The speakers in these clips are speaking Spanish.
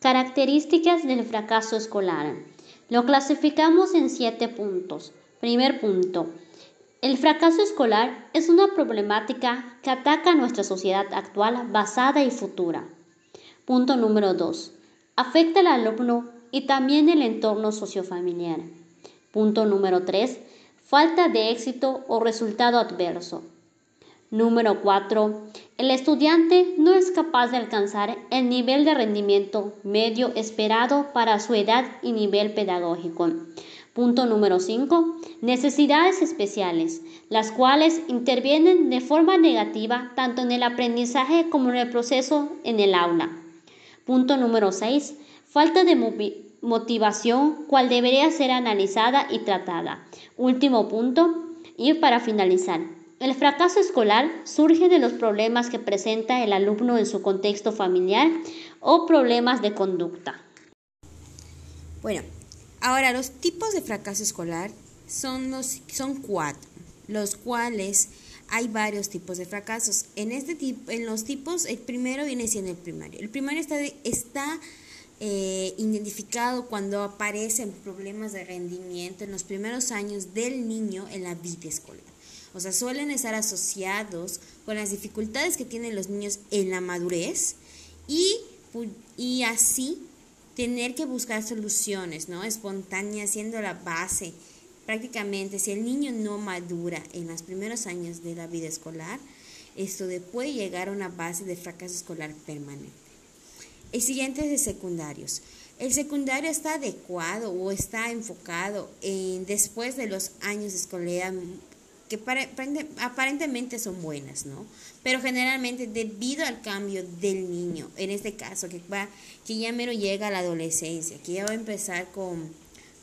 Características del fracaso escolar. Lo clasificamos en siete puntos. Primer punto. El fracaso escolar es una problemática que ataca nuestra sociedad actual basada y futura. Punto número 2. Afecta al alumno y también el entorno sociofamiliar. Punto número 3. Falta de éxito o resultado adverso. Número 4. El estudiante no es capaz de alcanzar el nivel de rendimiento medio esperado para su edad y nivel pedagógico. Punto número 5. Necesidades especiales, las cuales intervienen de forma negativa tanto en el aprendizaje como en el proceso en el aula. Punto número 6. Falta de motivación, cual debería ser analizada y tratada. Último punto. Y para finalizar, el fracaso escolar surge de los problemas que presenta el alumno en su contexto familiar o problemas de conducta. Bueno, ahora los tipos de fracaso escolar son, los, son cuatro, los cuales hay varios tipos de fracasos. En, este tipo, en los tipos, el primero viene siendo el primario. El primario está, está eh, identificado cuando aparecen problemas de rendimiento en los primeros años del niño en la vida escolar. O sea, suelen estar asociados con las dificultades que tienen los niños en la madurez y, y así tener que buscar soluciones, ¿no? Espontáneas, siendo la base. Prácticamente, si el niño no madura en los primeros años de la vida escolar, esto puede llegar a una base de fracaso escolar permanente. El siguiente es de secundarios. El secundario está adecuado o está enfocado en después de los años de escolaridad que aparentemente son buenas, ¿no? Pero generalmente debido al cambio del niño, en este caso, que, va, que ya mero llega a la adolescencia, que ya va a empezar con,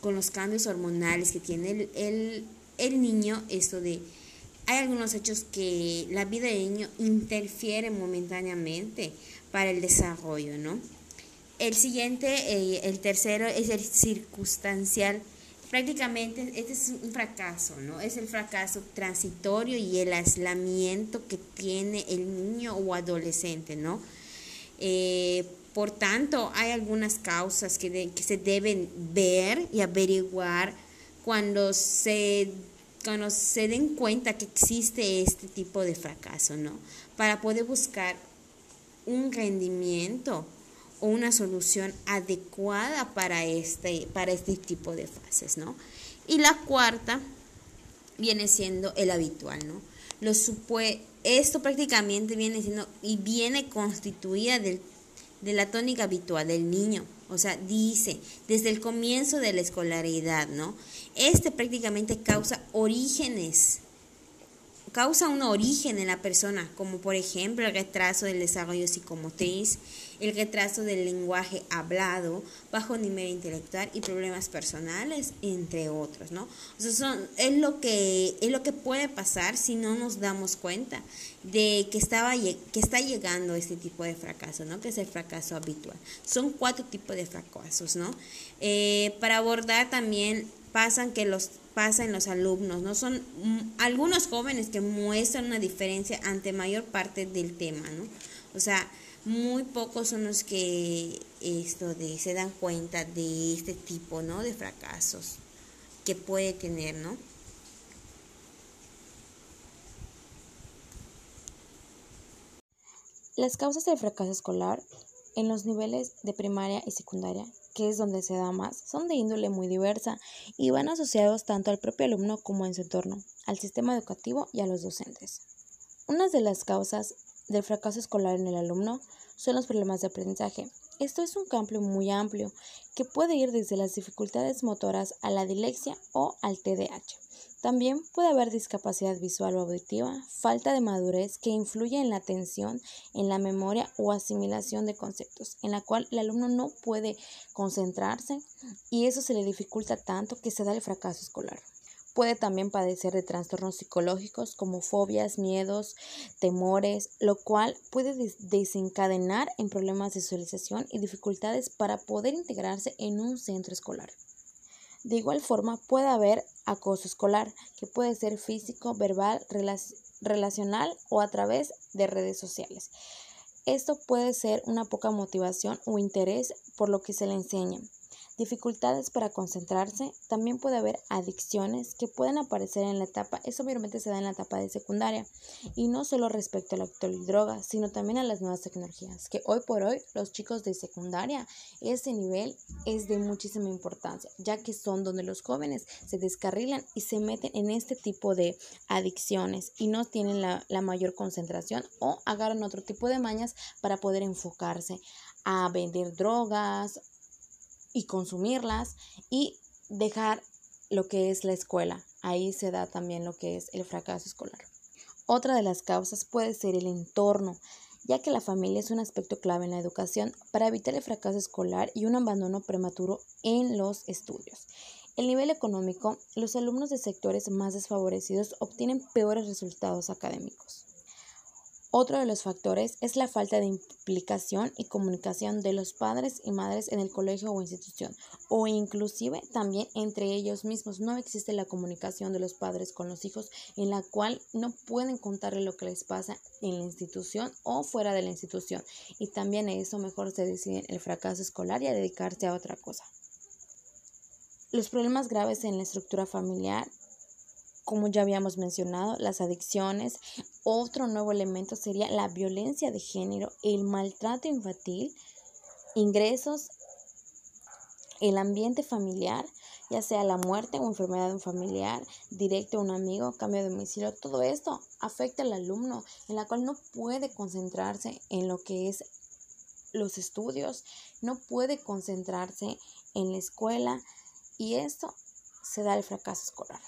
los cambios hormonales que tiene el, el, niño, esto de, hay algunos hechos que la vida del niño interfiere momentáneamente para el desarrollo, ¿no? El siguiente, eh, el tercero, es el circunstancial prácticamente este es un fracaso, ¿no? Es el fracaso transitorio y el aislamiento que tiene el niño o adolescente, ¿no? Eh, por tanto, hay algunas causas que, que, se deben ver y averiguar cuando se, cuando se den cuenta que existe este tipo de fracaso, ¿no? Para poder buscar un rendimiento una solución adecuada para este, para este tipo de fases, ¿no? Y la cuarta viene siendo el habitual, ¿no? Esto prácticamente viene siendo y viene constituida de la tónica habitual del niño. O sea, dice, desde el comienzo de la escolaridad, ¿no? Este prácticamente causa orígenes causa un origen en la persona, como por ejemplo el retraso del desarrollo psicomotriz, el retraso del lenguaje hablado, bajo nivel intelectual y problemas personales, entre otros, ¿no? O sea, son, es, lo que, es lo que puede pasar si no nos damos cuenta de que, estaba, que está llegando este tipo de fracaso, ¿no? Que es el fracaso habitual. Son cuatro tipos de fracasos, ¿no? Eh, para abordar también pasan que los pasa en los alumnos, ¿no? Son mm, algunos jóvenes que muestran una diferencia ante mayor parte del tema, ¿no? O sea, muy pocos son los que esto de, se dan cuenta de este tipo, ¿no? De fracasos que puede tener, ¿no? Las causas del fracaso escolar en los niveles de primaria y secundaria que es donde se da más, son de índole muy diversa y van asociados tanto al propio alumno como en su entorno, al sistema educativo y a los docentes. Una de las causas del fracaso escolar en el alumno son los problemas de aprendizaje. Esto es un campo muy amplio que puede ir desde las dificultades motoras a la dilexia o al TDAH. También puede haber discapacidad visual o auditiva, falta de madurez que influye en la atención, en la memoria o asimilación de conceptos, en la cual el alumno no puede concentrarse y eso se le dificulta tanto que se da el fracaso escolar. Puede también padecer de trastornos psicológicos como fobias, miedos, temores, lo cual puede desencadenar en problemas de socialización y dificultades para poder integrarse en un centro escolar. De igual forma, puede haber acoso escolar, que puede ser físico, verbal, relacional o a través de redes sociales. Esto puede ser una poca motivación o interés por lo que se le enseña dificultades para concentrarse, también puede haber adicciones que pueden aparecer en la etapa, eso obviamente se da en la etapa de secundaria, y no solo respecto alcohol y droga, sino también a las nuevas tecnologías, que hoy por hoy los chicos de secundaria, ese nivel es de muchísima importancia, ya que son donde los jóvenes se descarrilan y se meten en este tipo de adicciones y no tienen la, la mayor concentración o agarran otro tipo de mañas para poder enfocarse a vender drogas y consumirlas y dejar lo que es la escuela. Ahí se da también lo que es el fracaso escolar. Otra de las causas puede ser el entorno, ya que la familia es un aspecto clave en la educación para evitar el fracaso escolar y un abandono prematuro en los estudios. El nivel económico, los alumnos de sectores más desfavorecidos obtienen peores resultados académicos. Otro de los factores es la falta de implicación y comunicación de los padres y madres en el colegio o institución, o inclusive también entre ellos mismos. No existe la comunicación de los padres con los hijos en la cual no pueden contarle lo que les pasa en la institución o fuera de la institución. Y también eso mejor se deciden el fracaso escolar y a dedicarse a otra cosa. Los problemas graves en la estructura familiar como ya habíamos mencionado, las adicciones. Otro nuevo elemento sería la violencia de género, el maltrato infantil, ingresos, el ambiente familiar, ya sea la muerte o enfermedad de un familiar, directo a un amigo, cambio de domicilio, todo esto afecta al alumno, en la cual no puede concentrarse en lo que es los estudios, no puede concentrarse en la escuela y esto se da el fracaso escolar.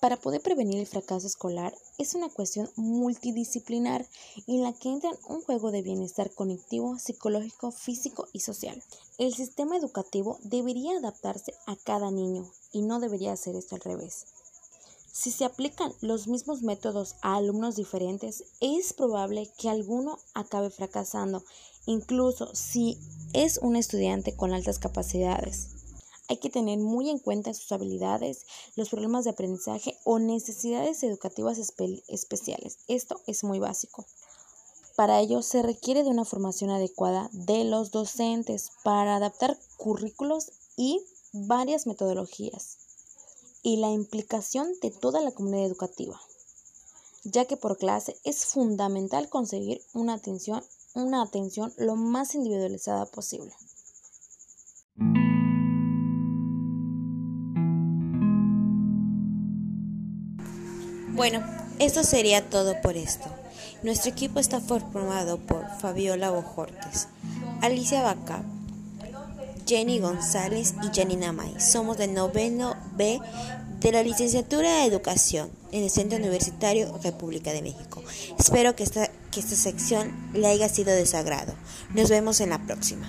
Para poder prevenir el fracaso escolar es una cuestión multidisciplinar en la que entran un juego de bienestar cognitivo, psicológico, físico y social. El sistema educativo debería adaptarse a cada niño y no debería hacer esto al revés. Si se aplican los mismos métodos a alumnos diferentes, es probable que alguno acabe fracasando, incluso si es un estudiante con altas capacidades. Hay que tener muy en cuenta sus habilidades, los problemas de aprendizaje o necesidades educativas especiales. Esto es muy básico. Para ello se requiere de una formación adecuada de los docentes para adaptar currículos y varias metodologías y la implicación de toda la comunidad educativa, ya que por clase es fundamental conseguir una atención, una atención lo más individualizada posible. Bueno, eso sería todo por esto. Nuestro equipo está formado por Fabiola Bojortes, Alicia Baca, Jenny González y Janina May. Somos del noveno B de la licenciatura de Educación en el Centro Universitario República de México. Espero que esta, que esta sección le haya sido de sagrado. Nos vemos en la próxima.